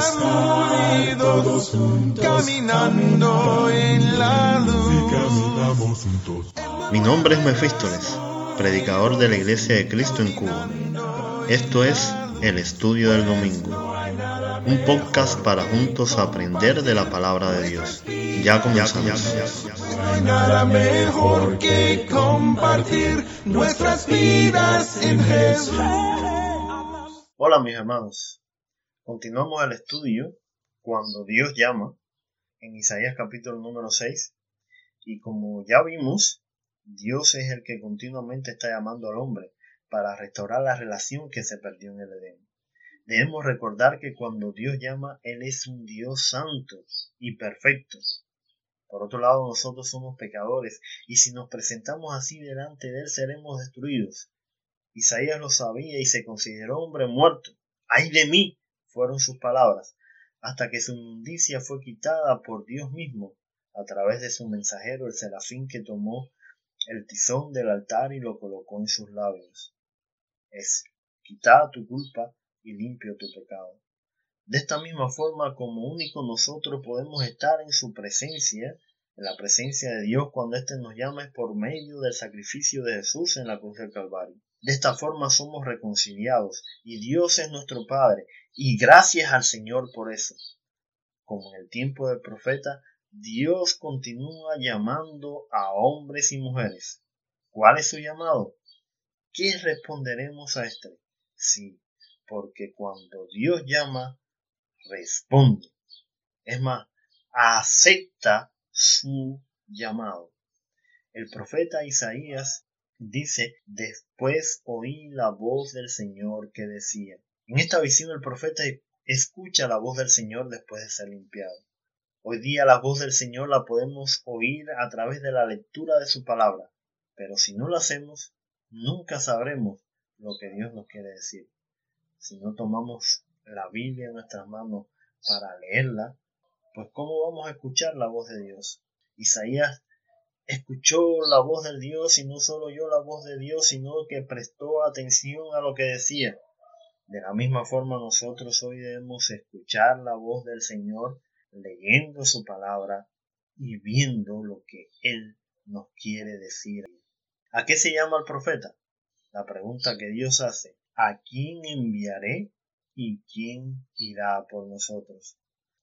estar todos juntos, caminando en la luz. Mi nombre es Mefístoles, predicador de la Iglesia de Cristo en Cuba. Esto es El Estudio del Domingo, un podcast para juntos aprender de la palabra de Dios. Ya comenzamos. No hay nada mejor que compartir nuestras vidas en Jesús. Hola mis hermanos, continuamos el estudio cuando Dios llama en Isaías capítulo número 6 y como ya vimos, Dios es el que continuamente está llamando al hombre para restaurar la relación que se perdió en el Edén. Debemos recordar que cuando Dios llama, Él es un Dios santo y perfecto. Por otro lado, nosotros somos pecadores y si nos presentamos así delante de Él seremos destruidos. Isaías lo sabía y se consideró hombre muerto. ¡Ay de mí! Fueron sus palabras, hasta que su inmundicia fue quitada por Dios mismo a través de su mensajero el serafín que tomó el tizón del altar y lo colocó en sus labios. Es quitada tu culpa y limpio tu pecado. De esta misma forma como único nosotros podemos estar en su presencia, en la presencia de Dios cuando éste nos llama es por medio del sacrificio de Jesús en la cruz del Calvario. De esta forma somos reconciliados y Dios es nuestro Padre y gracias al Señor por eso. Como en el tiempo del profeta, Dios continúa llamando a hombres y mujeres. ¿Cuál es su llamado? ¿Qué responderemos a este? Sí, porque cuando Dios llama, responde. Es más, acepta su llamado. El profeta Isaías dice, después oí la voz del Señor que decía. En esta visión el profeta escucha la voz del Señor después de ser limpiado. Hoy día la voz del Señor la podemos oír a través de la lectura de su palabra, pero si no lo hacemos, nunca sabremos lo que Dios nos quiere decir. Si no tomamos la Biblia en nuestras manos para leerla, pues ¿cómo vamos a escuchar la voz de Dios? Isaías escuchó la voz del Dios y no solo oyó la voz de Dios, sino que prestó atención a lo que decía. De la misma forma nosotros hoy debemos escuchar la voz del Señor leyendo su palabra y viendo lo que Él nos quiere decir. ¿A qué se llama el profeta? La pregunta que Dios hace, ¿a quién enviaré y quién irá por nosotros?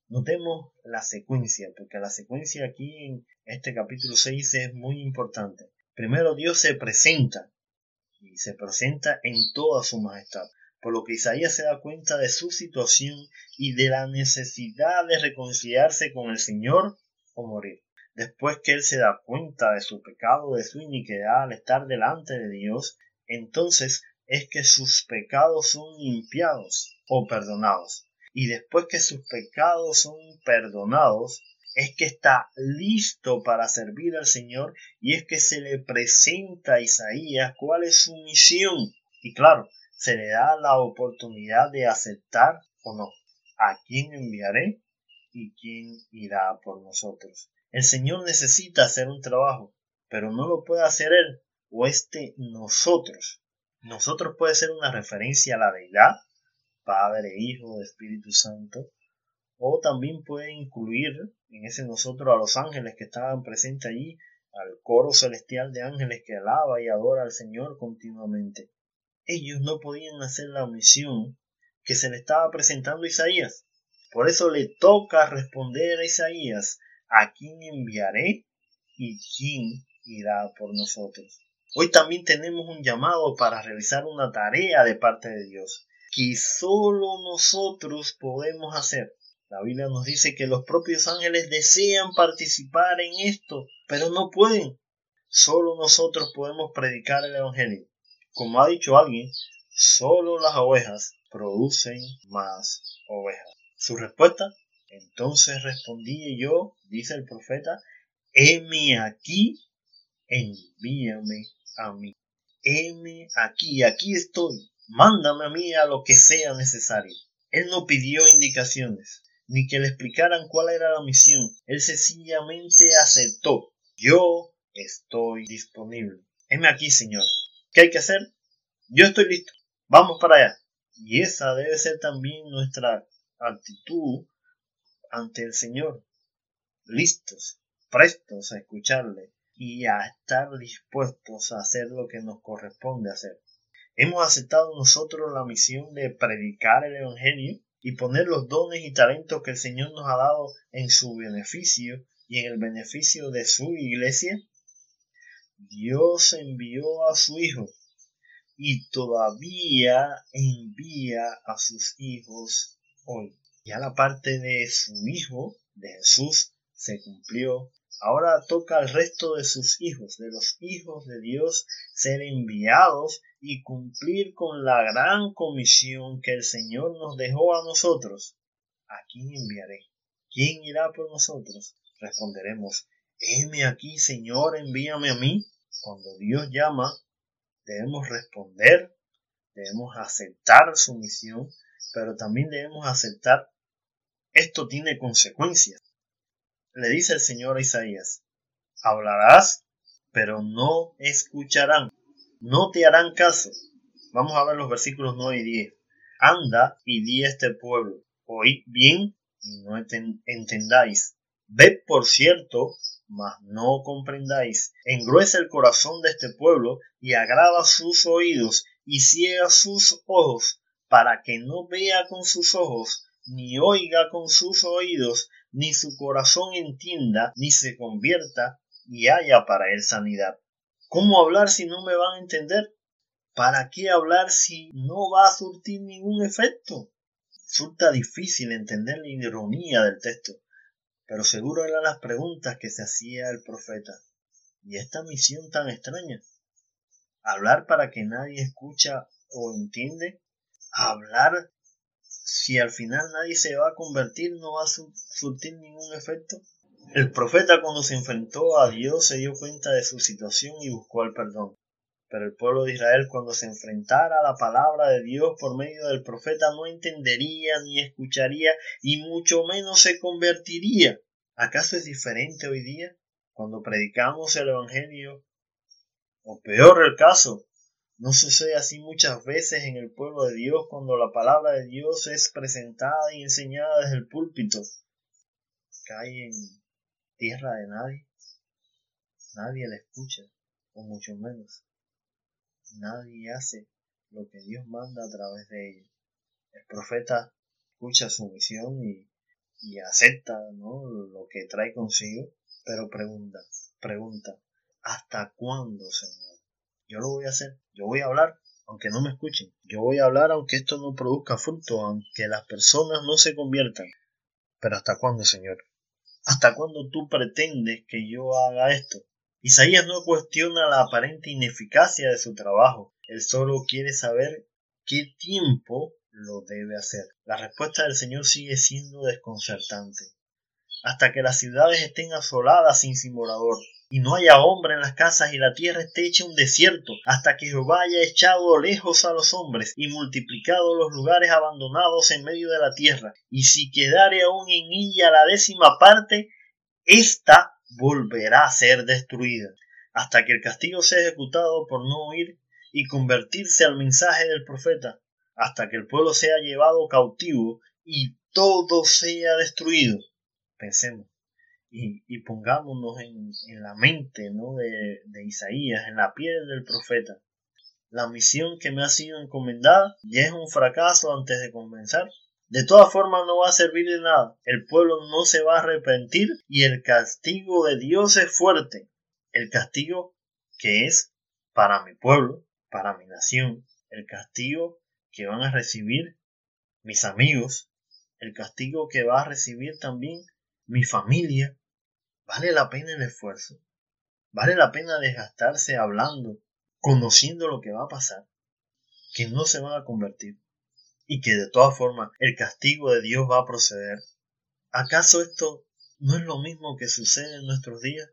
Notemos la secuencia, porque la secuencia aquí en este capítulo 6 es muy importante. Primero Dios se presenta y se presenta en toda su majestad, por lo que Isaías se da cuenta de su situación y de la necesidad de reconciliarse con el Señor o morir. Después que él se da cuenta de su pecado, de su iniquidad al estar delante de Dios, entonces es que sus pecados son limpiados o perdonados y después que sus pecados son perdonados, es que está listo para servir al Señor y es que se le presenta a Isaías cuál es su misión. Y claro, se le da la oportunidad de aceptar o no a quién enviaré y quién irá por nosotros. El Señor necesita hacer un trabajo, pero no lo puede hacer Él o este nosotros. Nosotros puede ser una referencia a la deidad, Padre, Hijo, Espíritu Santo, o también puede incluir en ese nosotros a los ángeles que estaban presentes allí, al coro celestial de ángeles que alaba y adora al Señor continuamente. Ellos no podían hacer la misión que se le estaba presentando a Isaías. Por eso le toca responder a Isaías, ¿a quién enviaré y quién irá por nosotros? Hoy también tenemos un llamado para realizar una tarea de parte de Dios que solo nosotros podemos hacer. La Biblia nos dice que los propios ángeles desean participar en esto, pero no pueden. Solo nosotros podemos predicar el Evangelio. Como ha dicho alguien, solo las ovejas producen más ovejas. Su respuesta, entonces respondí yo, dice el profeta, heme aquí, envíame a mí. Heme aquí, aquí estoy mándame a mí a lo que sea necesario. Él no pidió indicaciones, ni que le explicaran cuál era la misión. Él sencillamente aceptó. Yo estoy disponible. Heme aquí, Señor. ¿Qué hay que hacer? Yo estoy listo. Vamos para allá. Y esa debe ser también nuestra actitud ante el Señor, listos, prestos a escucharle y a estar dispuestos a hacer lo que nos corresponde hacer. Hemos aceptado nosotros la misión de predicar el Evangelio y poner los dones y talentos que el Señor nos ha dado en su beneficio y en el beneficio de su iglesia. Dios envió a su Hijo y todavía envía a sus hijos hoy. Ya la parte de su Hijo, de Jesús, se cumplió. Ahora toca al resto de sus hijos, de los hijos de Dios, ser enviados y cumplir con la gran comisión que el Señor nos dejó a nosotros. ¿A quién enviaré? ¿Quién irá por nosotros? Responderemos, heme aquí, Señor, envíame a mí. Cuando Dios llama, debemos responder, debemos aceptar su misión, pero también debemos aceptar esto tiene consecuencias. Le dice el Señor a Isaías, hablarás, pero no escucharán, no te harán caso. Vamos a ver los versículos 9 y 10. Anda y di a este pueblo, oíd bien y no entendáis. Ved por cierto, mas no comprendáis. Engruesa el corazón de este pueblo y agrava sus oídos y ciega sus ojos, para que no vea con sus ojos, ni oiga con sus oídos, ni su corazón entienda, ni se convierta y haya para él sanidad. ¿Cómo hablar si no me van a entender? ¿Para qué hablar si no va a surtir ningún efecto? Resulta difícil entender la ironía del texto, pero seguro eran las preguntas que se hacía el profeta. ¿Y esta misión tan extraña? ¿Hablar para que nadie escucha o entiende? ¿Hablar si al final nadie se va a convertir, no va a surtir ningún efecto? El profeta cuando se enfrentó a Dios se dio cuenta de su situación y buscó el perdón. Pero el pueblo de Israel cuando se enfrentara a la palabra de Dios por medio del profeta no entendería ni escucharía y mucho menos se convertiría. ¿Acaso es diferente hoy día cuando predicamos el Evangelio? O peor el caso, ¿no sucede así muchas veces en el pueblo de Dios cuando la palabra de Dios es presentada y enseñada desde el púlpito? Cae en tierra de nadie. Nadie la escucha, o mucho menos nadie hace lo que Dios manda a través de ella. El profeta escucha su misión y, y acepta ¿no? lo que trae consigo, pero pregunta, pregunta, ¿hasta cuándo, Señor? Yo lo voy a hacer, yo voy a hablar, aunque no me escuchen, yo voy a hablar aunque esto no produzca fruto, aunque las personas no se conviertan. Pero ¿hasta cuándo, Señor? ¿Hasta cuándo tú pretendes que yo haga esto? Isaías no cuestiona la aparente ineficacia de su trabajo, él solo quiere saber qué tiempo lo debe hacer. La respuesta del Señor sigue siendo desconcertante. Hasta que las ciudades estén asoladas sin y no haya hombre en las casas y la tierra esté hecha un desierto, hasta que Jehová haya echado lejos a los hombres y multiplicado los lugares abandonados en medio de la tierra, y si quedare aún en ella la décima parte, ésta volverá a ser destruida, hasta que el castigo sea ejecutado por no oír y convertirse al mensaje del profeta, hasta que el pueblo sea llevado cautivo y todo sea destruido. Pensemos y, pongámonos en, la mente ¿no? de, de Isaías, en la piel del profeta. La misión que me ha sido encomendada ya es un fracaso antes de comenzar. De todas formas no va a servir de nada. El pueblo no se va a arrepentir y el castigo de Dios es fuerte. El castigo que es para mi pueblo, para mi nación. El castigo que van a recibir mis amigos. El castigo que va a recibir también mi familia. ¿Vale la pena el esfuerzo? ¿Vale la pena desgastarse hablando, conociendo lo que va a pasar? Que no se van a convertir y que de todas formas el castigo de Dios va a proceder. ¿Acaso esto no es lo mismo que sucede en nuestros días?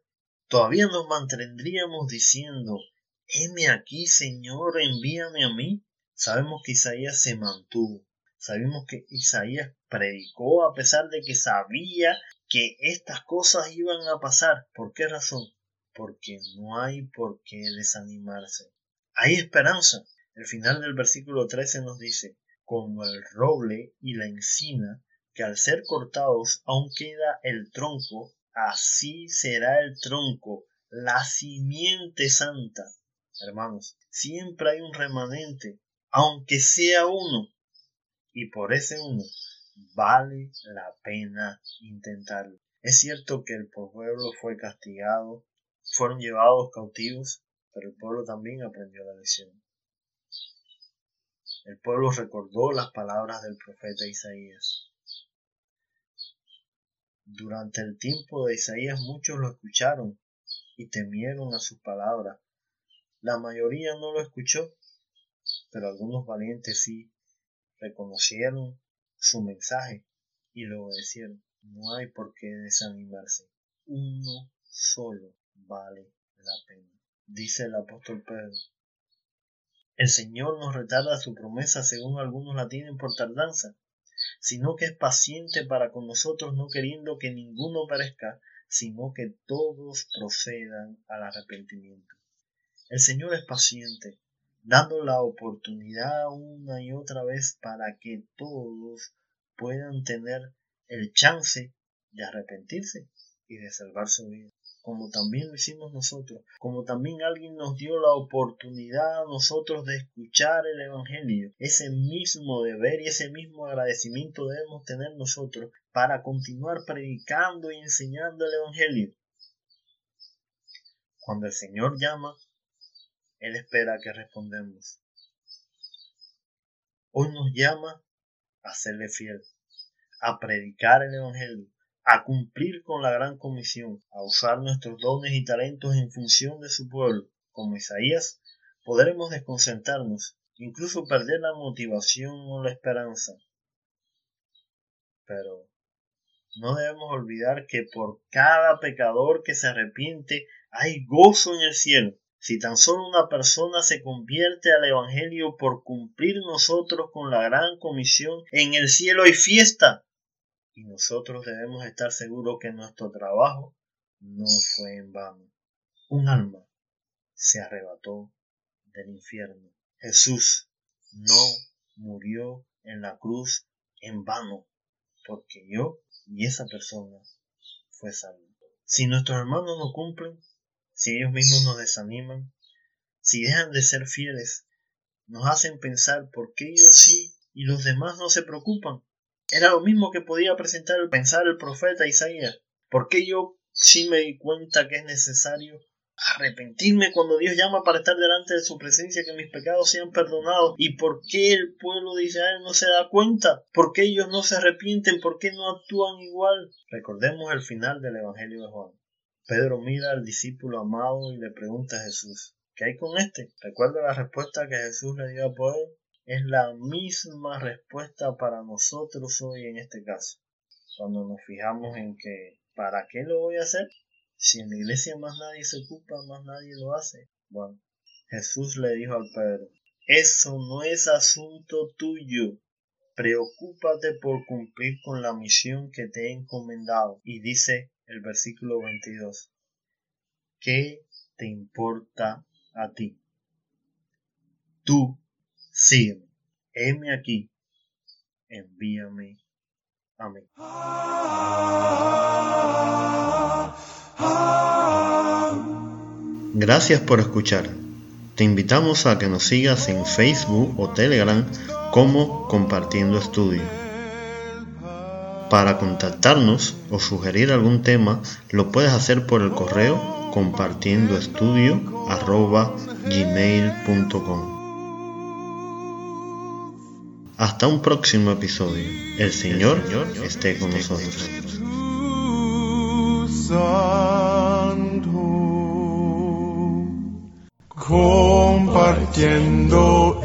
Todavía nos mantendríamos diciendo, heme aquí, Señor, envíame a mí. Sabemos que Isaías se mantuvo. Sabemos que Isaías predicó a pesar de que sabía que estas cosas iban a pasar. ¿Por qué razón? Porque no hay por qué desanimarse. Hay esperanza. El final del versículo 13 nos dice, como el roble y la encina, que al ser cortados aún queda el tronco, así será el tronco, la simiente santa. Hermanos, siempre hay un remanente, aunque sea uno, y por ese uno vale la pena intentarlo. Es cierto que el pueblo fue castigado, fueron llevados cautivos, pero el pueblo también aprendió la lección. El pueblo recordó las palabras del profeta Isaías. Durante el tiempo de Isaías muchos lo escucharon y temieron a sus palabras. La mayoría no lo escuchó, pero algunos valientes sí reconocieron su mensaje y lo obedecieron. No hay por qué desanimarse. Uno solo vale la pena. Dice el apóstol Pedro. El Señor nos retarda su promesa según algunos la tienen por tardanza, sino que es paciente para con nosotros, no queriendo que ninguno perezca, sino que todos procedan al arrepentimiento. El Señor es paciente, dando la oportunidad una y otra vez para que todos puedan tener el chance de arrepentirse y de salvar su vida como también lo hicimos nosotros, como también alguien nos dio la oportunidad a nosotros de escuchar el Evangelio. Ese mismo deber y ese mismo agradecimiento debemos tener nosotros para continuar predicando y enseñando el Evangelio. Cuando el Señor llama, Él espera que respondemos. Hoy nos llama a serle fiel, a predicar el Evangelio, a cumplir con la gran comisión, a usar nuestros dones y talentos en función de su pueblo, como Isaías, podremos desconcentrarnos, incluso perder la motivación o la esperanza. Pero no debemos olvidar que por cada pecador que se arrepiente hay gozo en el cielo. Si tan solo una persona se convierte al Evangelio por cumplir nosotros con la gran comisión, en el cielo hay fiesta y nosotros debemos estar seguros que nuestro trabajo no fue en vano. Un alma se arrebató del infierno. Jesús no murió en la cruz en vano, porque yo y esa persona fue salvo. Si nuestros hermanos no cumplen, si ellos mismos nos desaniman, si dejan de ser fieles, nos hacen pensar por qué ellos sí y los demás no se preocupan. Era lo mismo que podía presentar el pensar el profeta Isaías. Porque yo sí me di cuenta que es necesario arrepentirme cuando Dios llama para estar delante de su presencia, que mis pecados sean perdonados. ¿Y por qué el pueblo de Israel no se da cuenta? ¿Por qué ellos no se arrepienten? ¿Por qué no actúan igual? Recordemos el final del Evangelio de Juan. Pedro mira al discípulo amado y le pregunta a Jesús, ¿qué hay con este? ¿Recuerda la respuesta que Jesús le dio a Pedro? es la misma respuesta para nosotros hoy en este caso. Cuando nos fijamos en que, ¿para qué lo voy a hacer? Si en la iglesia más nadie se ocupa, más nadie lo hace. Bueno, Jesús le dijo al Pedro, eso no es asunto tuyo. Preocúpate por cumplir con la misión que te he encomendado. Y dice el versículo 22, ¿qué te importa a ti? Tú sígueme, heme aquí, envíame a mí. Gracias por escuchar. Te invitamos a que nos sigas en Facebook o Telegram como Compartiendo Estudio. Para contactarnos o sugerir algún tema, lo puedes hacer por el correo compartiendoestudio.gmail.com hasta un próximo episodio. El Señor esté con nosotros. Compartiendo